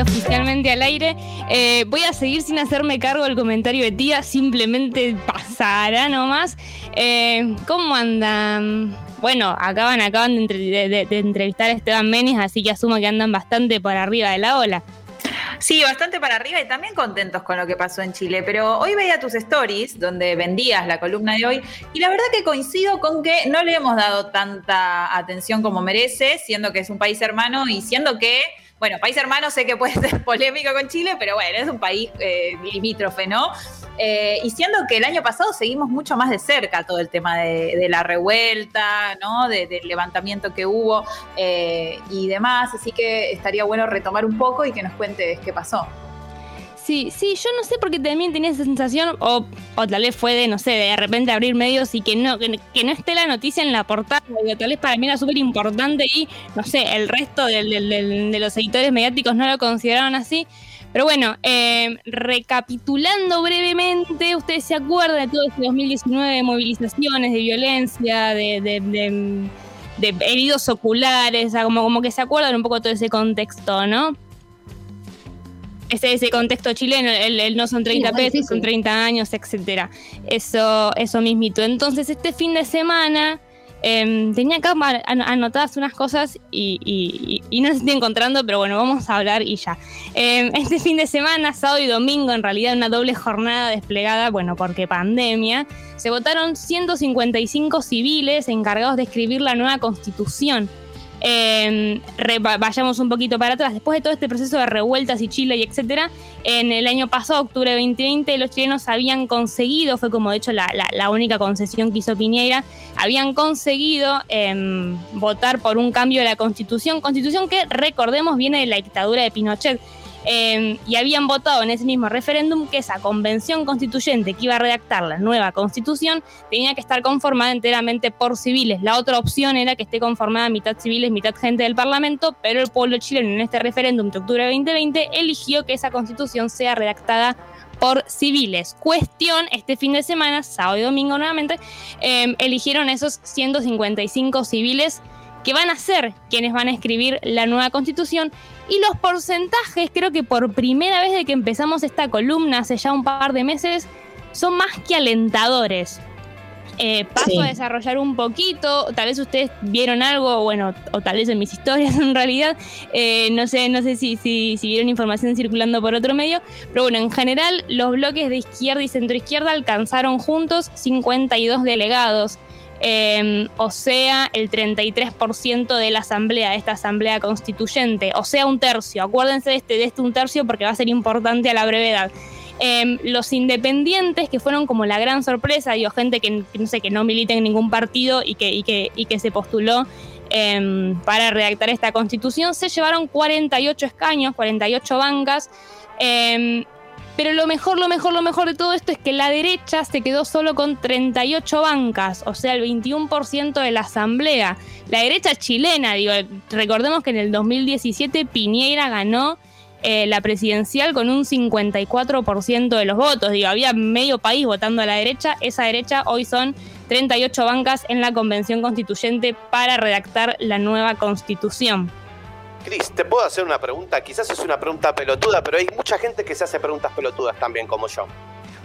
oficialmente al aire. Eh, voy a seguir sin hacerme cargo del comentario de tía, simplemente pasará nomás. Eh, ¿Cómo andan? Bueno, acaban, acaban de, entrevistar a Esteban Menis, así que asumo que andan bastante por arriba de la ola. Sí, bastante para arriba y también contentos con lo que pasó en Chile. Pero hoy veía tus stories donde vendías la columna de hoy y la verdad que coincido con que no le hemos dado tanta atención como merece, siendo que es un país hermano y siendo que bueno, país hermano sé que puede ser polémico con Chile, pero bueno, es un país eh, limítrofe, ¿no? Eh, y siendo que el año pasado seguimos mucho más de cerca todo el tema de, la revuelta, ¿no? del levantamiento que hubo eh, y demás, así que estaría bueno retomar un poco y que nos cuentes qué pasó. Sí, sí, yo no sé por qué también tenía esa sensación, o, tal vez fue de, no sé, de repente abrir medios y que no, que, no esté la noticia en la portada, tal vez para mí era súper importante y, no sé, el resto de los editores mediáticos no lo consideraron así. Pero bueno, eh, recapitulando brevemente, ustedes se acuerdan de todo este 2019 de movilizaciones, de violencia, de, de, heridos oculares, como, como que se acuerdan un poco de todo ese contexto, ¿no? Ese, ese contexto chileno, el, no son 30 pesos, son 30 años, etcétera. Eso, eso mismito. Entonces, este fin de semana em, tenía acá anotadas unas cosas y, no las estoy encontrando, pero bueno, vamos a hablar y ya. Em, este fin de semana, sábado y domingo, en realidad una doble jornada desplegada, bueno, porque pandemia, se votaron 155 civiles encargados de escribir la nueva constitución eh, vayamos un poquito para atrás. Después de todo este proceso de revueltas y Chile y etcétera, en el año pasado, octubre de 2020, los chilenos habían conseguido, fue como de hecho la, única concesión que hizo Piñera, habían conseguido em, votar por un cambio de la constitución, constitución que recordemos viene de la dictadura de Pinochet. Em, y habían votado en ese mismo referéndum que esa convención constituyente que iba a redactar la nueva constitución tenía que estar conformada enteramente por civiles. La otra opción era que esté conformada mitad civiles, mitad gente del Parlamento, pero el pueblo chileno en este referéndum de octubre de 2020 eligió que esa constitución sea redactada por civiles. Cuestión, este fin de semana, sábado y domingo nuevamente, em, eligieron esos 155 civiles que van a ser quienes van a escribir la nueva constitución. Y los porcentajes, creo que por primera vez de que empezamos esta columna hace ya un par de meses, son más que alentadores. Eh, paso a desarrollar un poquito, tal vez ustedes vieron algo, bueno, o tal vez en mis historias en realidad, eh, no sé, no sé si, si, si, vieron información circulando por otro medio, pero bueno, en general los bloques de izquierda y centroizquierda alcanzaron juntos 52 delegados. Em, o sea, el 33% de la asamblea, de esta asamblea constituyente, o sea, un tercio. Acuérdense de este, de este un tercio porque va a ser importante a la brevedad. Em, los independientes, que fueron como la gran sorpresa, digo, gente que, no sé, que no milita en ningún partido y que, y que, y que se postuló em, para redactar esta constitución, se llevaron 48 escaños, 48 bancas. Pero lo mejor, lo mejor, lo mejor de todo esto es que la derecha se quedó solo con 38 bancas, o sea, el 21% de la asamblea. La derecha chilena, digo, recordemos que en el 2017 Piñera ganó eh, la presidencial con un 54% de los votos. Digo, había medio país votando a la derecha. Esa derecha hoy son 38 bancas en la convención constituyente para redactar la nueva constitución. Cris, ¿te puedo hacer una pregunta? Quizás es una pregunta pelotuda, pero hay mucha gente que se hace preguntas pelotudas también, como yo.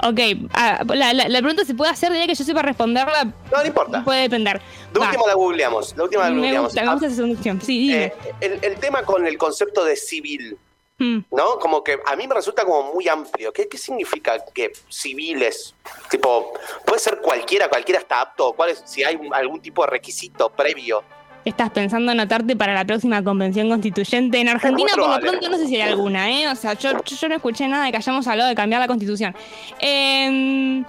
Ok, ah, la, pregunta se puede hacer, diría que yo sepa responderla. No, no importa. Puede depender. De última la googleamos. La última la googleamos. Me gusta, me Sí, dime. Eh, el, tema con el concepto de civil, hmm. ¿no? Como que a mí me resulta como muy amplio. ¿Qué, ¿Qué, significa que civiles? Tipo, puede ser cualquiera, cualquiera está apto. ¿Cuál es, si hay algún tipo de requisito previo? Estás pensando anotarte para la próxima convención constituyente. En Argentina, por lo pronto, no sé si hay alguna, ¿eh? O sea, yo, no escuché nada de que hayamos hablado de cambiar la constitución. Eh,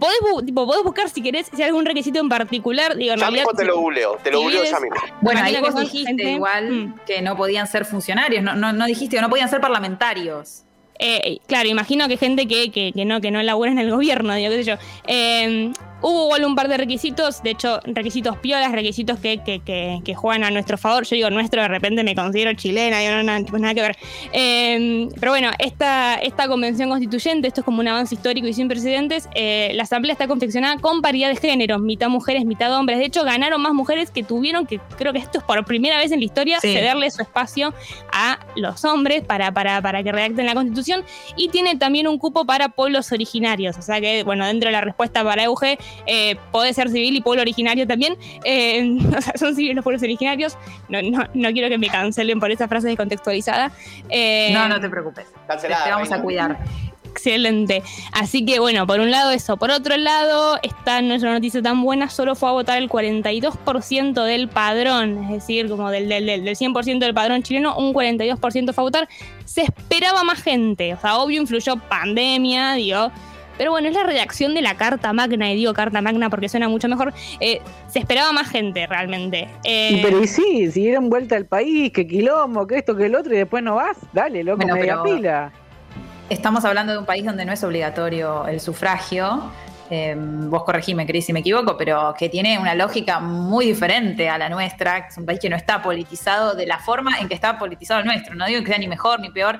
podés, buscar si querés, si hay algún requisito en particular. Digo, ya mismo te lo googleo, te lo googleo ya mismo. Bueno, ahí vos dijiste igual mm. que no podían ser funcionarios, no, no, no dijiste que no podían ser parlamentarios. Eh, claro, imagino que gente que, que, que, no, que no labura en el gobierno, digo, qué sé yo. Eh, Hubo igual un par de requisitos, de hecho, requisitos piolas, requisitos que, que, que, juegan a nuestro favor. Yo digo nuestro, de repente me considero chilena, y no, nada, nada que ver. Em, pero bueno, esta, esta convención constituyente, esto es como un avance histórico y sin precedentes, eh, la asamblea está confeccionada con paridad de género, mitad mujeres, mitad hombres. De hecho, ganaron más mujeres que tuvieron, que creo que esto es por primera vez en la historia, cederle su espacio a los hombres para, para, para que redacten la constitución. Y tiene también un cupo para pueblos originarios. O sea que, bueno, dentro de la respuesta para Euge, eh, puede ser civil y pueblo originario también. Eh, o sea, son civiles los pueblos originarios. No, no, no, quiero que me cancelen por esa frase descontextualizada. Eh, no, no te preocupes. Cancelada, te vamos a cuidar. Excelente. Así que bueno, por un lado eso. Por otro lado, esta no es una noticia tan buena, solo fue a votar el 42% del padrón, es decir, como del, del, del 100% del padrón chileno, un 42% fue a votar. Se esperaba más gente, o sea, obvio influyó pandemia, digo, pero bueno, es la redacción de la Carta Magna, y digo Carta Magna porque suena mucho mejor. Eh, se esperaba más gente realmente. Eh, pero y sí, si dieron vuelta al país, que quilombo, que esto, que el otro, y después no vas, dale, loco, media pila. Estamos hablando de un país donde no es obligatorio el sufragio. Eh, vos corregime, Cris, si me equivoco, pero que tiene una lógica muy diferente a la nuestra, que es un país que no está politizado de la forma en que está politizado el nuestro. No digo que sea ni mejor ni peor,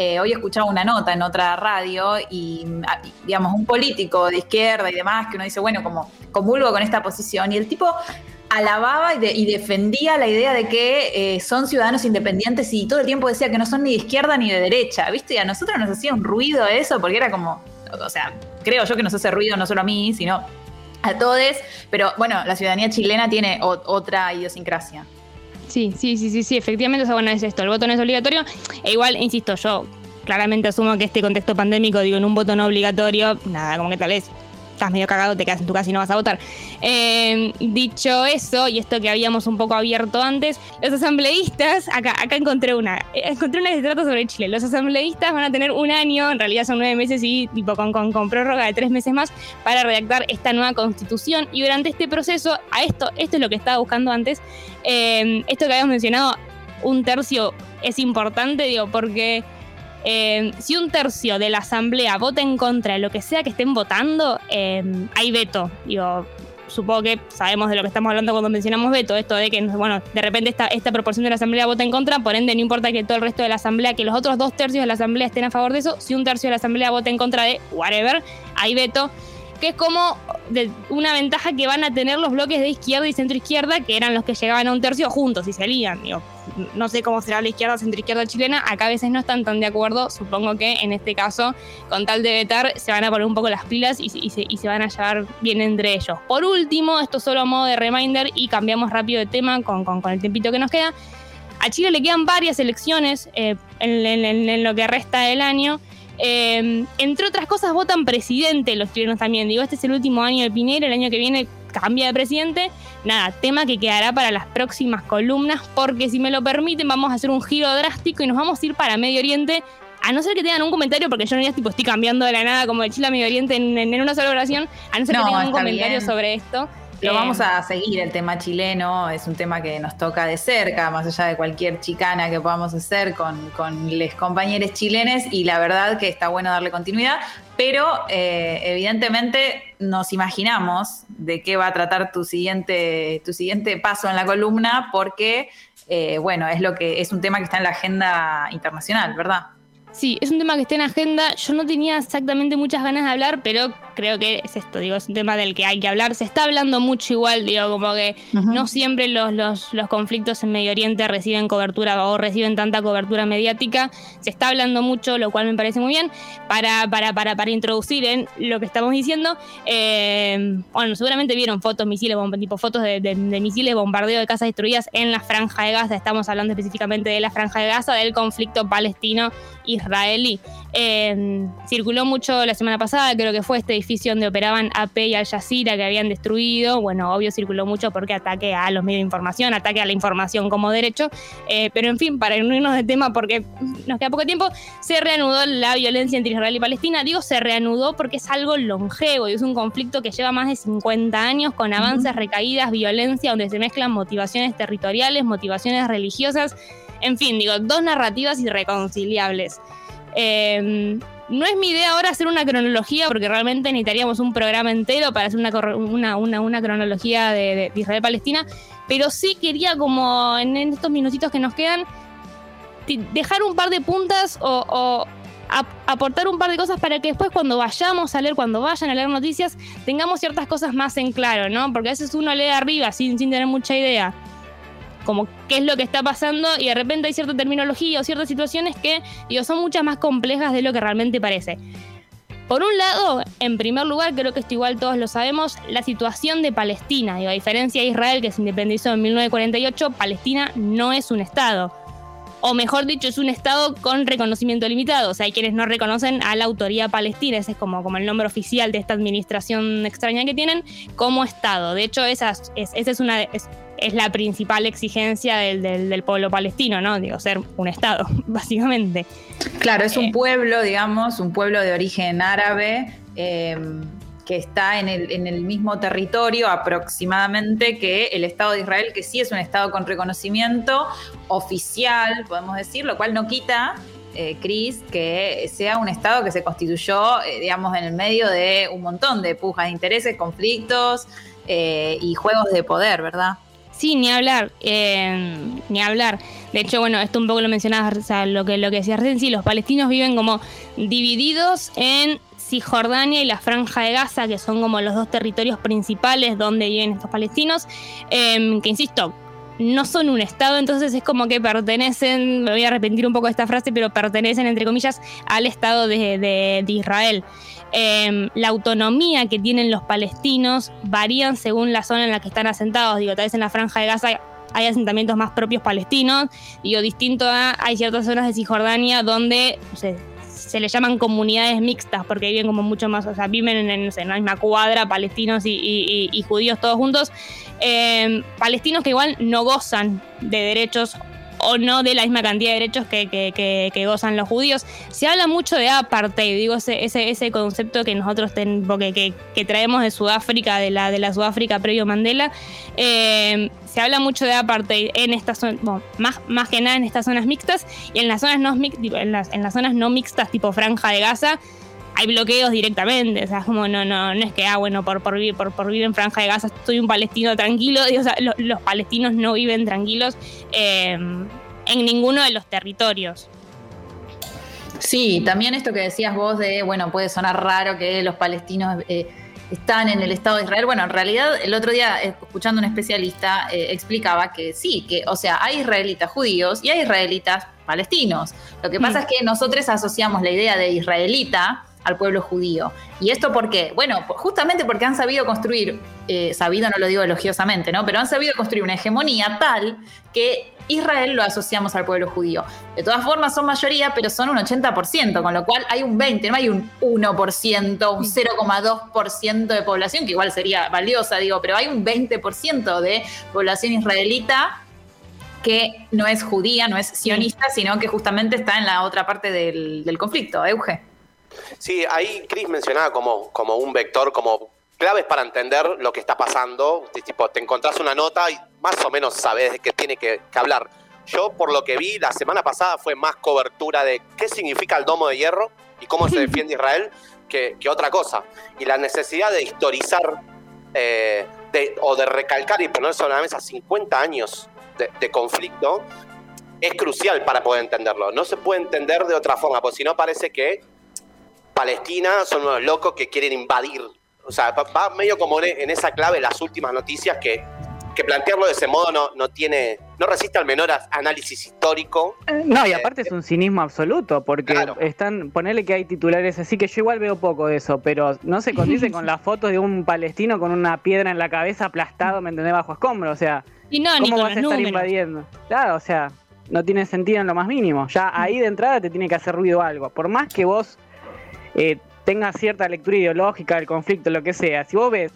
eh, hoy escuchaba una nota en otra radio y, ah, digamos, un político de izquierda y demás que uno dice, bueno, como comulgo con esta posición y el tipo alababa y, defendía la idea de que eh, son ciudadanos independientes y todo el tiempo decía que no son ni de izquierda ni de derecha, ¿viste? Y a nosotros nos hacía un ruido eso porque era como, o sea, creo yo que nos hace ruido no solo a mí, sino a todos, pero bueno, la ciudadanía chilena tiene otra idiosincrasia. Sí, sí, sí, sí, sí, efectivamente, o sea, bueno, es esto, el voto no es obligatorio. E igual, insisto, yo claramente asumo que este contexto pandémico, digo, en un voto no obligatorio, nada, como que tal vez estás medio cagado, te quedas en tu casa y no vas a votar. Eh, dicho eso, y esto que habíamos un poco abierto antes, los asambleístas, acá, acá encontré una, eh, encontré una que se trata sobre Chile. Los asambleístas van a tener un año, en realidad son nueve meses y tipo con, con, prórroga de tres meses más para redactar esta nueva constitución. Y durante este proceso, a esto, esto es lo que estaba buscando antes, eh, esto que habíamos mencionado, un tercio es importante, digo, porque eh, si un tercio de la asamblea vota en contra de lo que sea que estén votando, eh, hay veto. Digo, supongo que sabemos de lo que estamos hablando cuando mencionamos veto, esto de que, bueno, de repente esta, esta proporción de la asamblea vota en contra, por ende no importa que todo el resto de la asamblea, que los otros dos tercios de la asamblea estén a favor de eso, si un tercio de la asamblea vota en contra de whatever, hay veto que es como una ventaja que van a tener los bloques de izquierda y centro izquierda, que eran los que llegaban a un tercio juntos y salían. Digo, no sé cómo será la izquierda, centro izquierda chilena, acá a veces no están tan de acuerdo, supongo que en este caso, con tal de vetar, se van a poner un poco las pilas y, se, van a llevar bien entre ellos. Por último, esto solo a modo de reminder y cambiamos rápido de tema con, el tempito que nos queda. A Chile le quedan varias elecciones eh, en lo que resta del año. Eh, entre otras cosas, votan presidente los chilenos también. Digo, este es el último año de Pinero, el año que viene cambia de presidente. Nada, tema que quedará para las próximas columnas, porque si me lo permiten, vamos a hacer un giro drástico y nos vamos a ir para Medio Oriente. A no ser que tengan un comentario, porque yo no ya tipo, estoy cambiando de la nada como de Chile a Medio Oriente en, una sola oración. A no ser que tengan un comentario sobre esto. Lo vamos a seguir, el tema chileno es un tema que nos toca de cerca, más allá de cualquier chicana que podamos hacer con, con los compañeros chilenes y la verdad que está bueno darle continuidad, pero eh, evidentemente nos imaginamos de qué va a tratar tu siguiente, tu siguiente paso en la columna porque, eh, bueno, es, lo que, es un tema que está en la agenda internacional, ¿verdad? Sí, es un tema que está en agenda. Yo no tenía exactamente muchas ganas de hablar, pero creo que es esto, digo, es un tema del que hay que hablar. Se está hablando mucho igual, digo, como que no siempre los, los, los, conflictos en Medio Oriente reciben cobertura o reciben tanta cobertura mediática. Se está hablando mucho, lo cual me parece muy bien, para, para, para, para introducir en lo que estamos diciendo. Eh, bueno, seguramente vieron fotos, misiles, tipo fotos de, de, misiles, bombardeo de casas destruidas en la franja de Gaza. Estamos hablando específicamente de la franja de Gaza, del conflicto palestino-israelí. Eh, circuló mucho la semana pasada, creo que fue este donde operaban AP y Al Jazeera que habían destruido. Bueno, obvio circuló mucho porque ataque a los medios de información, ataque a la información como derecho. Eh, pero en fin, para irnos de tema, porque nos queda poco tiempo, se reanudó la violencia entre Israel y Palestina. Digo, se reanudó porque es algo longevo y es un conflicto que lleva más de 50 años con avances, recaídas, violencia, donde se mezclan motivaciones territoriales, motivaciones religiosas. En fin, digo, dos narrativas irreconciliables. Eh, no es mi idea ahora hacer una cronología, porque realmente necesitaríamos un programa entero para hacer una, una, cronología de, Israel-Palestina, pero sí quería como en estos minutitos que nos quedan dejar un par de puntas o, aportar un par de cosas para que después cuando vayamos a leer, cuando vayan a leer noticias, tengamos ciertas cosas más en claro, ¿no? Porque a veces uno lee arriba sin, sin tener mucha idea como qué es lo que está pasando y de repente hay cierta terminología o ciertas situaciones que digo, son muchas más complejas de lo que realmente parece. Por un lado, en primer lugar, creo que esto igual todos lo sabemos, la situación de Palestina. Digo, a diferencia de Israel, que se independizó en 1948, Palestina no es un Estado o mejor dicho, es un Estado con reconocimiento limitado. O sea, hay quienes no reconocen a la autoría palestina, ese es como, como el nombre oficial de esta administración extraña que tienen, como Estado. De hecho, esa es, es, una, es, la principal exigencia del, pueblo palestino, ¿no? Digo, ser un Estado, básicamente. Claro, es un eh, pueblo, digamos, un pueblo de origen árabe. Eh, que está en el, en el, mismo territorio aproximadamente que el Estado de Israel, que sí es un Estado con reconocimiento oficial, podemos decir, lo cual no quita, eh, Cris, que sea un Estado que se constituyó, eh, digamos, en el medio de un montón de pujas de intereses, conflictos eh, y juegos de poder, ¿verdad? Sí, ni hablar, ni hablar. De hecho, bueno, esto un poco lo mencionabas, o sea, lo que, lo que decías recién, sí, los palestinos viven como divididos en Cisjordania y la Franja de Gaza, que son como los dos territorios principales donde viven estos palestinos, em, que insisto, no son un Estado, entonces es como que pertenecen, me voy a arrepentir un poco de esta frase, pero pertenecen, entre comillas, al Estado de, Israel. Em, la autonomía que tienen los palestinos varían según la zona en la que están asentados. Digo, tal vez en la Franja de Gaza hay asentamientos más propios palestinos. Digo, distinto a, hay ciertas zonas de Cisjordania donde se le llaman comunidades mixtas porque viven como mucho más, o sea, viven en, la misma cuadra, palestinos y, judíos todos juntos. Eh, palestinos que igual no gozan de derechos o no de la misma cantidad de derechos que, gozan los judíos. Se habla mucho de apartheid, digo, ese, ese, concepto que nosotros ten, que, traemos de Sudáfrica, de la, de la Sudáfrica previo Mandela. Eh, se habla mucho de apartheid en estas zonas, más, más que nada en estas zonas mixtas y en las zonas no, en las, en las zonas no mixtas tipo Franja de Gaza hay bloqueos directamente, o sea, como no, no, no es que, ah, bueno, por, por, vivir, por, por vivir en Franja de Gaza estoy un palestino tranquilo, o sea, los palestinos no viven tranquilos eh, en ninguno de los territorios. Sí, también esto que decías vos de, bueno, puede sonar raro que los palestinos eh, están en el Estado de Israel. Bueno, en realidad el otro día, eh, escuchando a un especialista, explicaba que sí, que, o sea, hay israelitas judíos y hay israelitas palestinos. Lo que pasa mm. es que nosotros asociamos la idea de israelita al pueblo judío. ¿Y esto por qué? Bueno, justamente porque han sabido construir, eh, sabido no lo digo elogiosamente, ¿no? Pero han sabido construir una hegemonía tal que Israel lo asociamos al pueblo judío. De todas formas son mayoría, pero son un 80%, con lo cual hay un 20, no hay un 1%, un 0,2% de población, que igual sería valiosa, digo, pero hay un 20% de población israelita que no es judía, no es sionista, sino que justamente está en la otra parte del, del conflicto. Euge. Sí, ahí Chris mencionaba como, como un vector, como claves para entender lo que está pasando. Tipo, te encontrás una nota y más o menos sabes de qué tiene que, hablar. Yo, por lo que vi la semana pasada, fue más cobertura de qué significa el domo de hierro y cómo se defiende Israel que, otra cosa. Y la necesidad de historizar eh, o de recalcar y poner sobre la mesa 50 años de, de, conflicto es crucial para poder entenderlo. No se puede entender de otra forma, porque si no parece que Palestina son unos locos que quieren invadir. O sea, va medio como en esa clave las últimas noticias que, que plantearlo de ese modo no, no tiene, no resiste al menor análisis histórico. Eh, no, y aparte es un cinismo absoluto, porque están, ponerle que hay titulares así que yo igual veo poco de eso, pero no se condice con las fotos de un palestino con una piedra en la cabeza aplastado, ¿me entendés? Bajo escombro, o sea, y no, ¿cómo vas a estar invadiendo? Claro, o sea, no tiene sentido en lo más mínimo. Ya ahí de entrada te tiene que hacer ruido algo. Por más que vos eh, tenga cierta lectura ideológica del conflicto, lo que sea. Si vos ves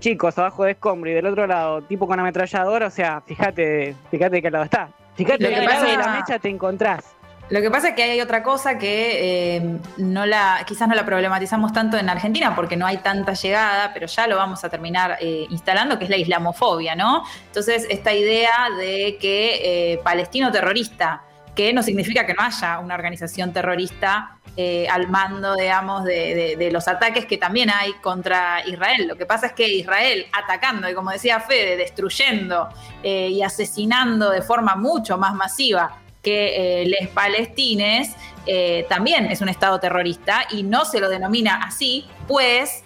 chicos abajo de escombro y del otro lado tipo con ametralladora, o sea, fíjate, fíjate de qué lado está. Fíjate de qué lado de la mecha te encontrás. Lo que pasa es que hay otra cosa que eh, no la, quizás no la problematizamos tanto en Argentina porque no hay tanta llegada, pero ya lo vamos a terminar eh, instalando, que es la islamofobia, ¿no? Entonces, esta idea de que palestino terrorista que no significa que no haya una organización terrorista eh, al mando, digamos, de, los ataques que también hay contra Israel. Lo que pasa es que Israel atacando y, como decía Fede, destruyendo eh, y asesinando de forma mucho más masiva que eh, los palestines, también es un Estado terrorista y no se lo denomina así, pues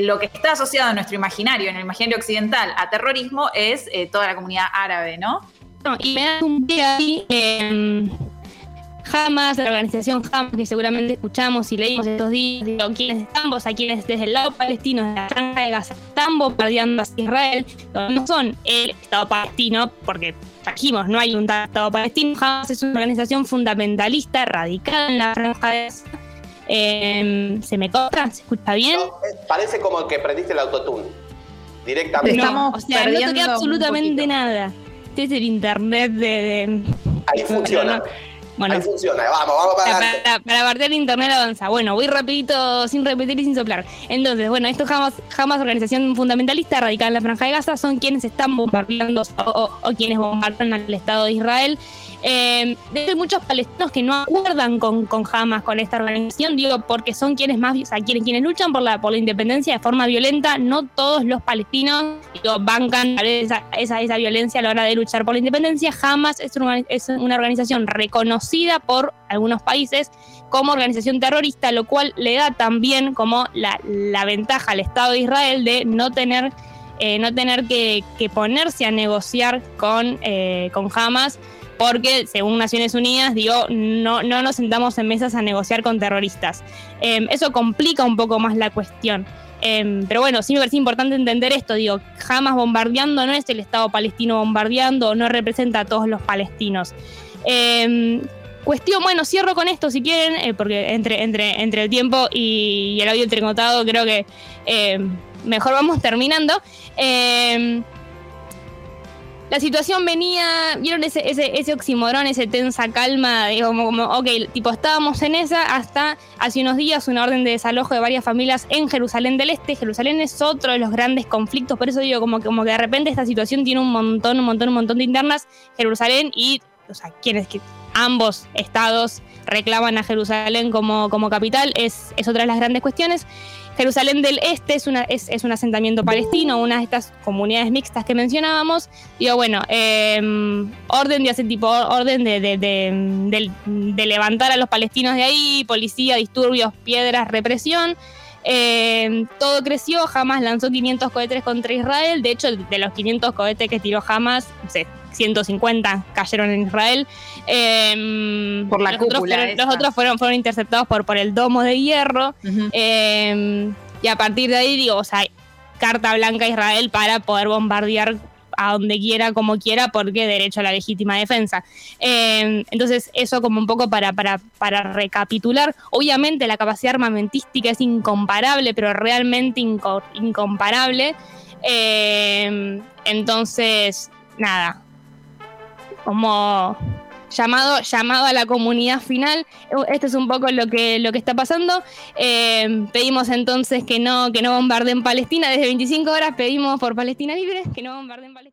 lo que está asociado en nuestro imaginario, en el imaginario occidental, a terrorismo es toda la comunidad árabe, ¿no? Y me da un pie ahí. Hamas, la organización Hamas, que seguramente escuchamos y leímos estos días, digo, quienes están, a quienes desde el lado palestino de la franja de Gaza están bombardeando a Israel, no son el Estado palestino, porque trajimos, no hay un Estado palestino, Hamas es una organización fundamentalista, radicada en la franja de Gaza. Em, ¿Se me corta? ¿Se escucha bien? Eh, parece como que prendiste el autotune. Directamente. o sea, no toqué absolutamente nada. Este es el internet de. Ahí funciona. Bueno, Ahí funciona, vamos, vamos para Para, para partir el internet avanza. Bueno, voy rapidito, sin repetir y sin soplar. Entonces, bueno, estos jamás, jamás organización fundamentalista radicada en la Franja de Gaza son quienes están bombardeando o, o quienes bombardean al Estado de Israel eh, hay muchos palestinos que no acuerdan con, con Hamas, con esta organización, digo, porque son quienes más, quienes, quienes luchan por la, por la independencia de forma violenta. No todos los palestinos digo, bancan esa, esa, esa, violencia a la hora de luchar por la independencia. Hamas es una, organización reconocida por algunos países como organización terrorista, lo cual le da también como la, ventaja al Estado de Israel de no tener eh, no tener que, que, ponerse a negociar con, eh, con Hamas porque según Naciones Unidas, digo, no, no nos sentamos en mesas a negociar con terroristas. Em, eso complica un poco más la cuestión. Em, pero bueno, sí me parece importante entender esto, digo, jamás bombardeando no es el Estado palestino bombardeando, no representa a todos los palestinos. Em, cuestión, bueno, cierro con esto si quieren, eh, porque entre, entre, entre el tiempo y, el audio entrecotado creo que mejor vamos terminando la situación venía, vieron ese, ese, ese oximorón, ese tensa calma, digo, como, como, ok, tipo, estábamos en esa hasta hace unos días una orden de desalojo de varias familias en Jerusalén del Este. Jerusalén es otro de los grandes conflictos, por eso digo, como, como que de repente esta situación tiene un montón, un montón, un montón de internas. Jerusalén y, o sea, quienes, que ambos estados reclaman a Jerusalén como, como capital, es, es otra de las grandes cuestiones. Jerusalén del Este es, una, es, un asentamiento palestino, una de estas comunidades mixtas que mencionábamos. Digo, bueno, em, orden de hacer tipo, orden de, de, levantar a los palestinos de ahí, policía, disturbios, piedras, represión. Em, todo creció, Hamas lanzó 500 cohetes contra Israel, de hecho de los 500 cohetes que tiró Hamas, sé, 150 cayeron en Israel. Em, por la los cúpula. Otros los otros fueron, fueron interceptados por, por el domo de hierro. Em, y a partir de ahí, digo, o sea, carta blanca a Israel para poder bombardear a donde quiera, como quiera, porque derecho a la legítima defensa. Em, entonces, eso como un poco para, para, para, recapitular. Obviamente la capacidad armamentística es incomparable, pero realmente incomparable. entonces, nada, como llamado, llamado a la comunidad final. Esto es un poco lo que, lo que está pasando. Eh, pedimos entonces que no, que no bombarden Palestina. Desde 25 horas pedimos por Palestina libre, que no bombarden Palestina.